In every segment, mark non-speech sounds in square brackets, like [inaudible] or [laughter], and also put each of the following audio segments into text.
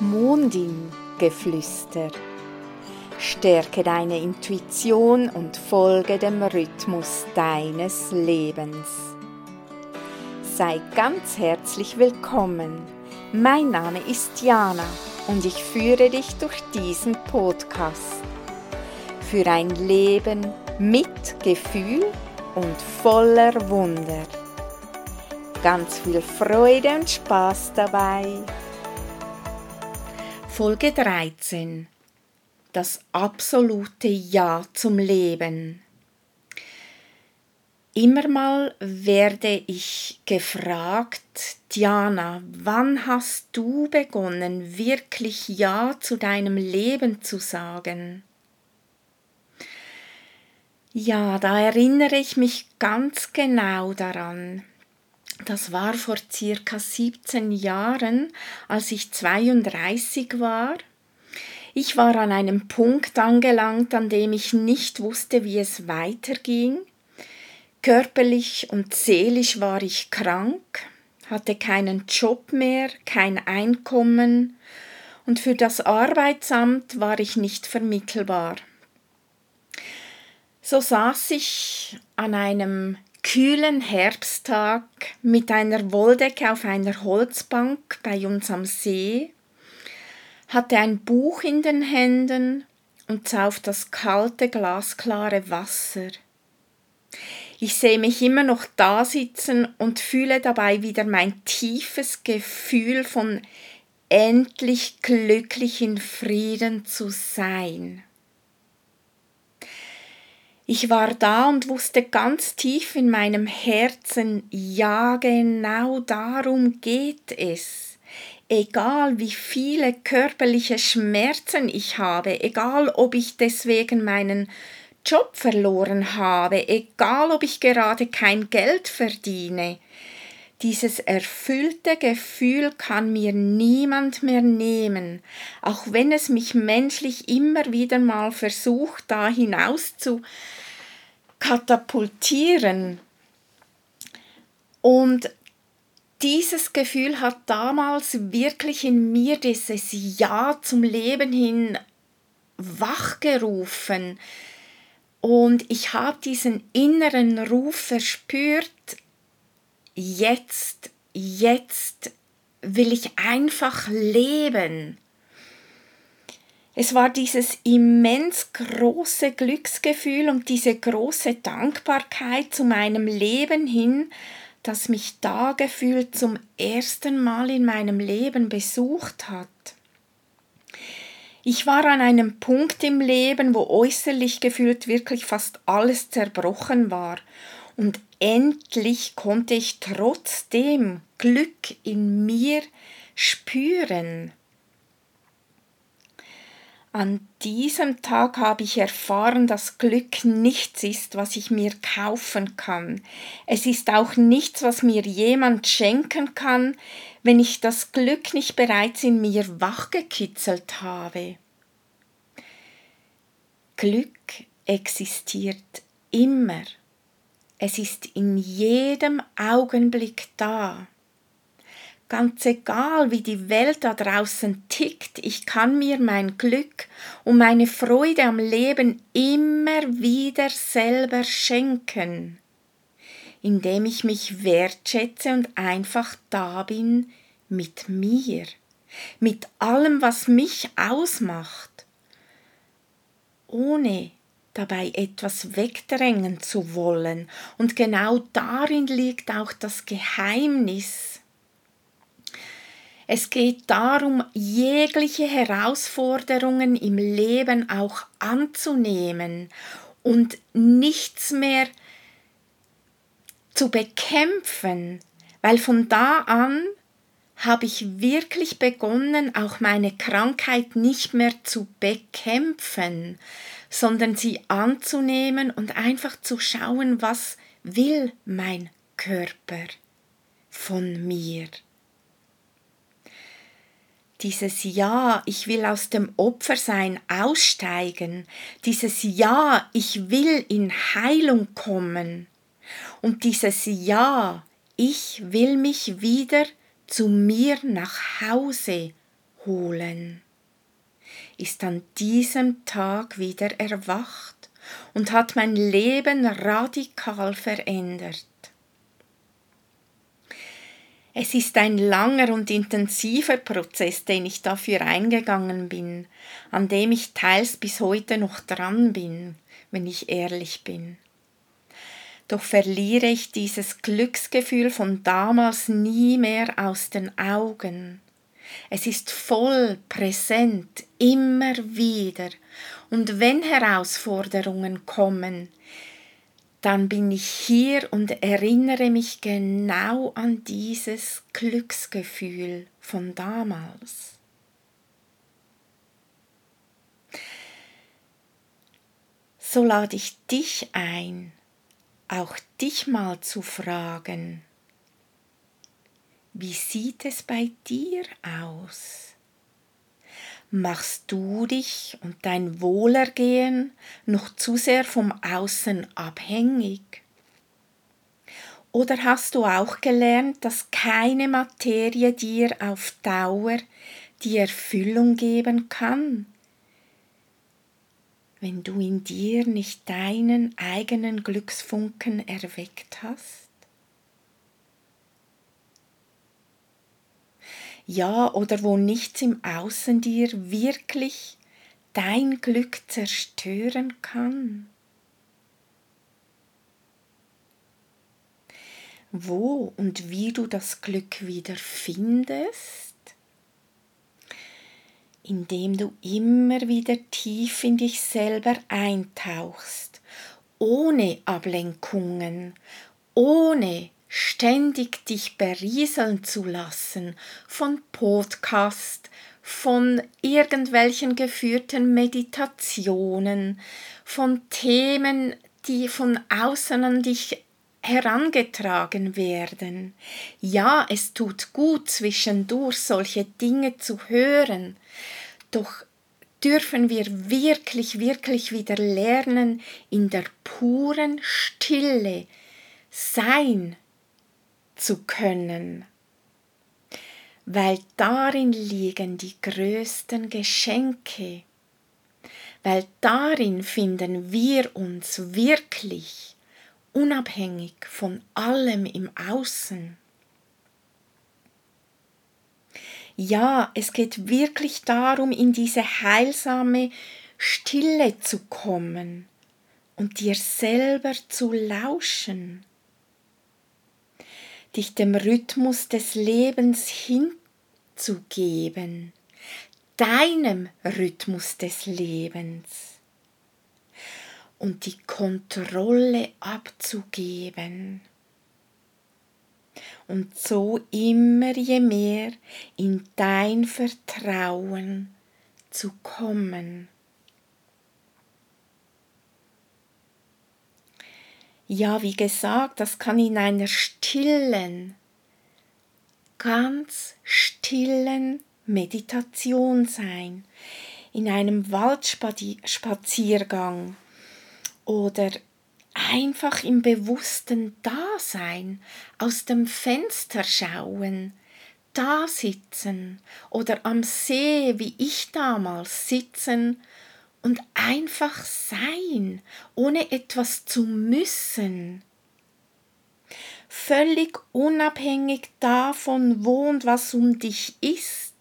Mondin-Geflüster. Stärke deine Intuition und folge dem Rhythmus deines Lebens. Sei ganz herzlich willkommen. Mein Name ist Jana und ich führe dich durch diesen Podcast. Für ein Leben mit Gefühl und voller Wunder. Ganz viel Freude und Spaß dabei. Folge 13 Das absolute Ja zum Leben. Immer mal werde ich gefragt, Diana, wann hast du begonnen, wirklich Ja zu deinem Leben zu sagen? Ja, da erinnere ich mich ganz genau daran. Das war vor circa 17 Jahren, als ich 32 war. Ich war an einem Punkt angelangt, an dem ich nicht wusste, wie es weiterging. Körperlich und seelisch war ich krank, hatte keinen Job mehr, kein Einkommen und für das Arbeitsamt war ich nicht vermittelbar. So saß ich an einem kühlen Herbsttag mit einer Wolldecke auf einer Holzbank bei uns am See, hatte ein Buch in den Händen und sah auf das kalte, glasklare Wasser. Ich sehe mich immer noch da sitzen und fühle dabei wieder mein tiefes Gefühl von endlich glücklich in Frieden zu sein. Ich war da und wusste ganz tief in meinem Herzen, ja genau darum geht es. Egal wie viele körperliche Schmerzen ich habe, egal ob ich deswegen meinen Job verloren habe, egal ob ich gerade kein Geld verdiene, dieses erfüllte Gefühl kann mir niemand mehr nehmen, auch wenn es mich menschlich immer wieder mal versucht, da hinaus zu katapultieren. Und dieses Gefühl hat damals wirklich in mir dieses Ja zum Leben hin wachgerufen. Und ich habe diesen inneren Ruf verspürt, jetzt, jetzt will ich einfach leben. Es war dieses immens große Glücksgefühl und diese große Dankbarkeit zu meinem Leben hin, das mich da gefühlt zum ersten Mal in meinem Leben besucht hat. Ich war an einem Punkt im Leben, wo äußerlich gefühlt wirklich fast alles zerbrochen war, und endlich konnte ich trotzdem Glück in mir spüren. An diesem Tag habe ich erfahren, dass Glück nichts ist, was ich mir kaufen kann. Es ist auch nichts, was mir jemand schenken kann, wenn ich das Glück nicht bereits in mir wachgekitzelt habe. Glück existiert immer. Es ist in jedem Augenblick da ganz egal, wie die Welt da draußen tickt, ich kann mir mein Glück und meine Freude am Leben immer wieder selber schenken, indem ich mich wertschätze und einfach da bin mit mir, mit allem, was mich ausmacht, ohne dabei etwas wegdrängen zu wollen. Und genau darin liegt auch das Geheimnis es geht darum, jegliche Herausforderungen im Leben auch anzunehmen und nichts mehr zu bekämpfen, weil von da an habe ich wirklich begonnen, auch meine Krankheit nicht mehr zu bekämpfen, sondern sie anzunehmen und einfach zu schauen, was will mein Körper von mir dieses Ja, ich will aus dem Opfersein aussteigen, dieses Ja, ich will in Heilung kommen. Und dieses Ja, ich will mich wieder zu mir nach Hause holen, ist an diesem Tag wieder erwacht und hat mein Leben radikal verändert. Es ist ein langer und intensiver Prozess, den ich dafür eingegangen bin, an dem ich teils bis heute noch dran bin, wenn ich ehrlich bin. Doch verliere ich dieses Glücksgefühl von damals nie mehr aus den Augen. Es ist voll präsent, immer wieder, und wenn Herausforderungen kommen, dann bin ich hier und erinnere mich genau an dieses Glücksgefühl von damals. So lade ich dich ein, auch dich mal zu fragen, wie sieht es bei dir aus? Machst du dich und dein Wohlergehen noch zu sehr vom Außen abhängig? Oder hast du auch gelernt, dass keine Materie dir auf Dauer die Erfüllung geben kann, wenn du in dir nicht deinen eigenen Glücksfunken erweckt hast? Ja, oder wo nichts im Außen dir wirklich dein Glück zerstören kann. Wo und wie du das Glück wieder findest, indem du immer wieder tief in dich selber eintauchst, ohne Ablenkungen, ohne ständig dich berieseln zu lassen von Podcast, von irgendwelchen geführten Meditationen, von Themen, die von außen an dich herangetragen werden. Ja, es tut gut zwischendurch solche Dinge zu hören, doch dürfen wir wirklich, wirklich wieder lernen, in der puren Stille sein zu können, weil darin liegen die größten Geschenke, weil darin finden wir uns wirklich unabhängig von allem im Außen. Ja, es geht wirklich darum, in diese heilsame Stille zu kommen und dir selber zu lauschen dich dem Rhythmus des Lebens hinzugeben, deinem Rhythmus des Lebens und die Kontrolle abzugeben und so immer je mehr in dein Vertrauen zu kommen. Ja, wie gesagt, das kann in einer stillen, ganz stillen Meditation sein, in einem Waldspaziergang oder einfach im bewussten Dasein, aus dem Fenster schauen, da sitzen oder am See, wie ich damals sitzen und einfach sein, ohne etwas zu müssen. Völlig unabhängig davon, wo und was um dich ist.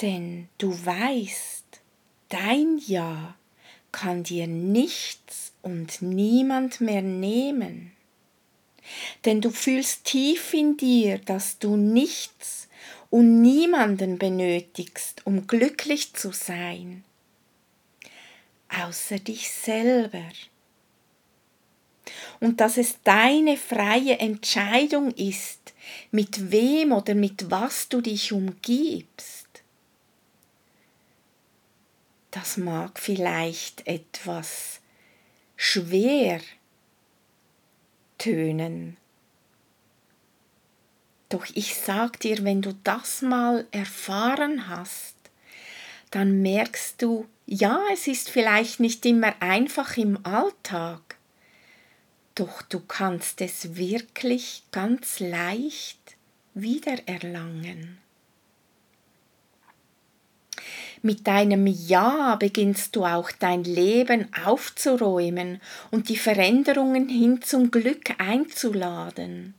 Denn du weißt, dein Ja kann dir nichts und niemand mehr nehmen. Denn du fühlst tief in dir, dass du nichts und niemanden benötigst, um glücklich zu sein, außer dich selber. Und dass es deine freie Entscheidung ist, mit wem oder mit was du dich umgibst. Das mag vielleicht etwas schwer tönen, doch ich sag dir, wenn du das mal erfahren hast, dann merkst du, ja, es ist vielleicht nicht immer einfach im Alltag, doch du kannst es wirklich ganz leicht wiedererlangen. Mit deinem Ja beginnst du auch dein Leben aufzuräumen und die Veränderungen hin zum Glück einzuladen.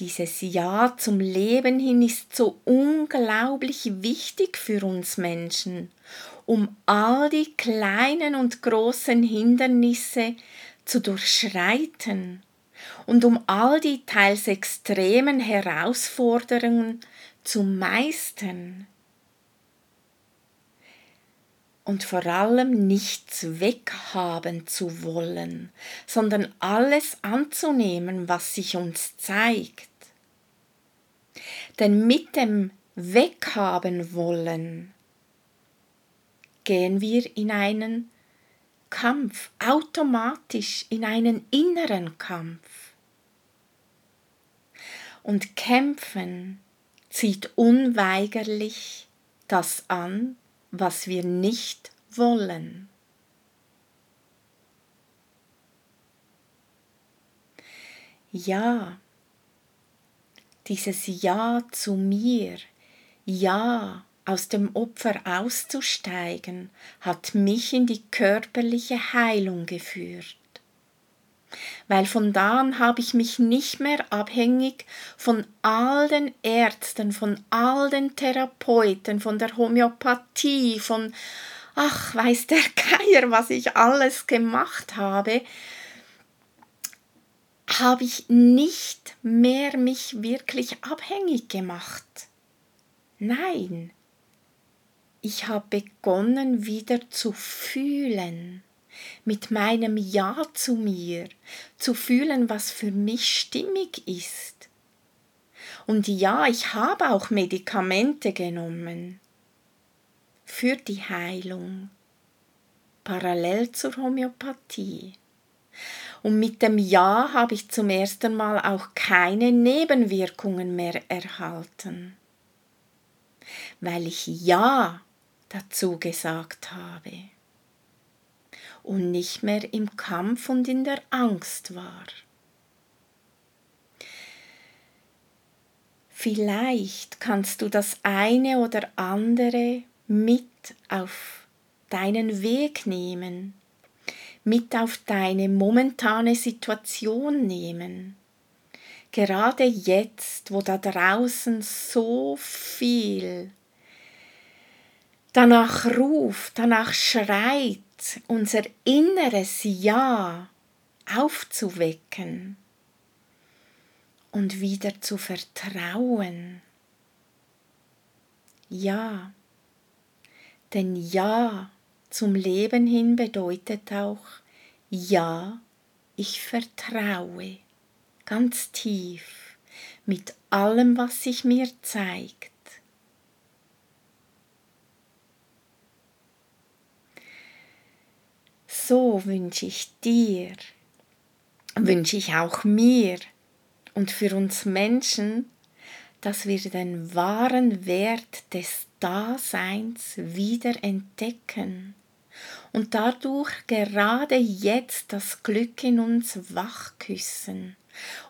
Dieses Ja zum Leben hin ist so unglaublich wichtig für uns Menschen, um all die kleinen und großen Hindernisse zu durchschreiten und um all die teils extremen Herausforderungen zu meistern und vor allem nichts weghaben zu wollen, sondern alles anzunehmen, was sich uns zeigt. Denn mit dem Weghaben wollen gehen wir in einen Kampf, automatisch in einen inneren Kampf. Und kämpfen zieht unweigerlich das an, was wir nicht wollen. Ja, dieses Ja zu mir, Ja aus dem Opfer auszusteigen, hat mich in die körperliche Heilung geführt. Weil von da an habe ich mich nicht mehr abhängig von all den Ärzten, von all den Therapeuten, von der Homöopathie, von ach, weiß der [laughs] Geier, was ich alles gemacht habe, habe ich nicht mehr mich wirklich abhängig gemacht. Nein, ich habe begonnen wieder zu fühlen, mit meinem Ja zu mir, zu fühlen, was für mich stimmig ist. Und ja, ich habe auch Medikamente genommen für die Heilung, parallel zur Homöopathie. Und mit dem Ja habe ich zum ersten Mal auch keine Nebenwirkungen mehr erhalten, weil ich Ja dazu gesagt habe. Und nicht mehr im Kampf und in der Angst war. Vielleicht kannst du das eine oder andere mit auf deinen Weg nehmen, mit auf deine momentane Situation nehmen. Gerade jetzt, wo da draußen so viel danach ruft, danach schreit, unser inneres Ja aufzuwecken und wieder zu vertrauen. Ja, denn Ja zum Leben hin bedeutet auch Ja, ich vertraue ganz tief mit allem, was sich mir zeigt. So wünsche ich dir, wünsche ich auch mir und für uns Menschen, dass wir den wahren Wert des Daseins wieder entdecken und dadurch gerade jetzt das Glück in uns wachküssen,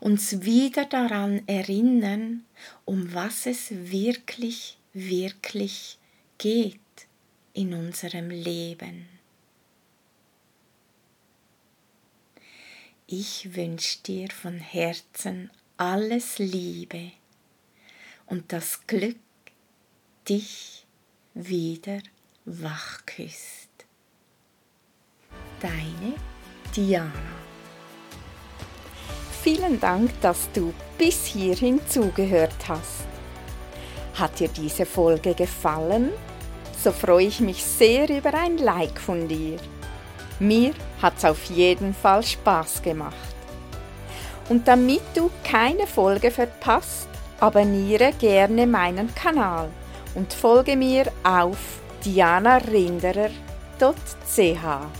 uns wieder daran erinnern, um was es wirklich, wirklich geht in unserem Leben. Ich wünsche dir von Herzen alles Liebe und das Glück dich wieder wach küsst. Deine Diana. Vielen Dank, dass du bis hierhin zugehört hast. Hat dir diese Folge gefallen? So freue ich mich sehr über ein Like von dir. Mir hat es auf jeden Fall Spaß gemacht. Und damit du keine Folge verpasst, abonniere gerne meinen Kanal und folge mir auf dianarinderer.ch.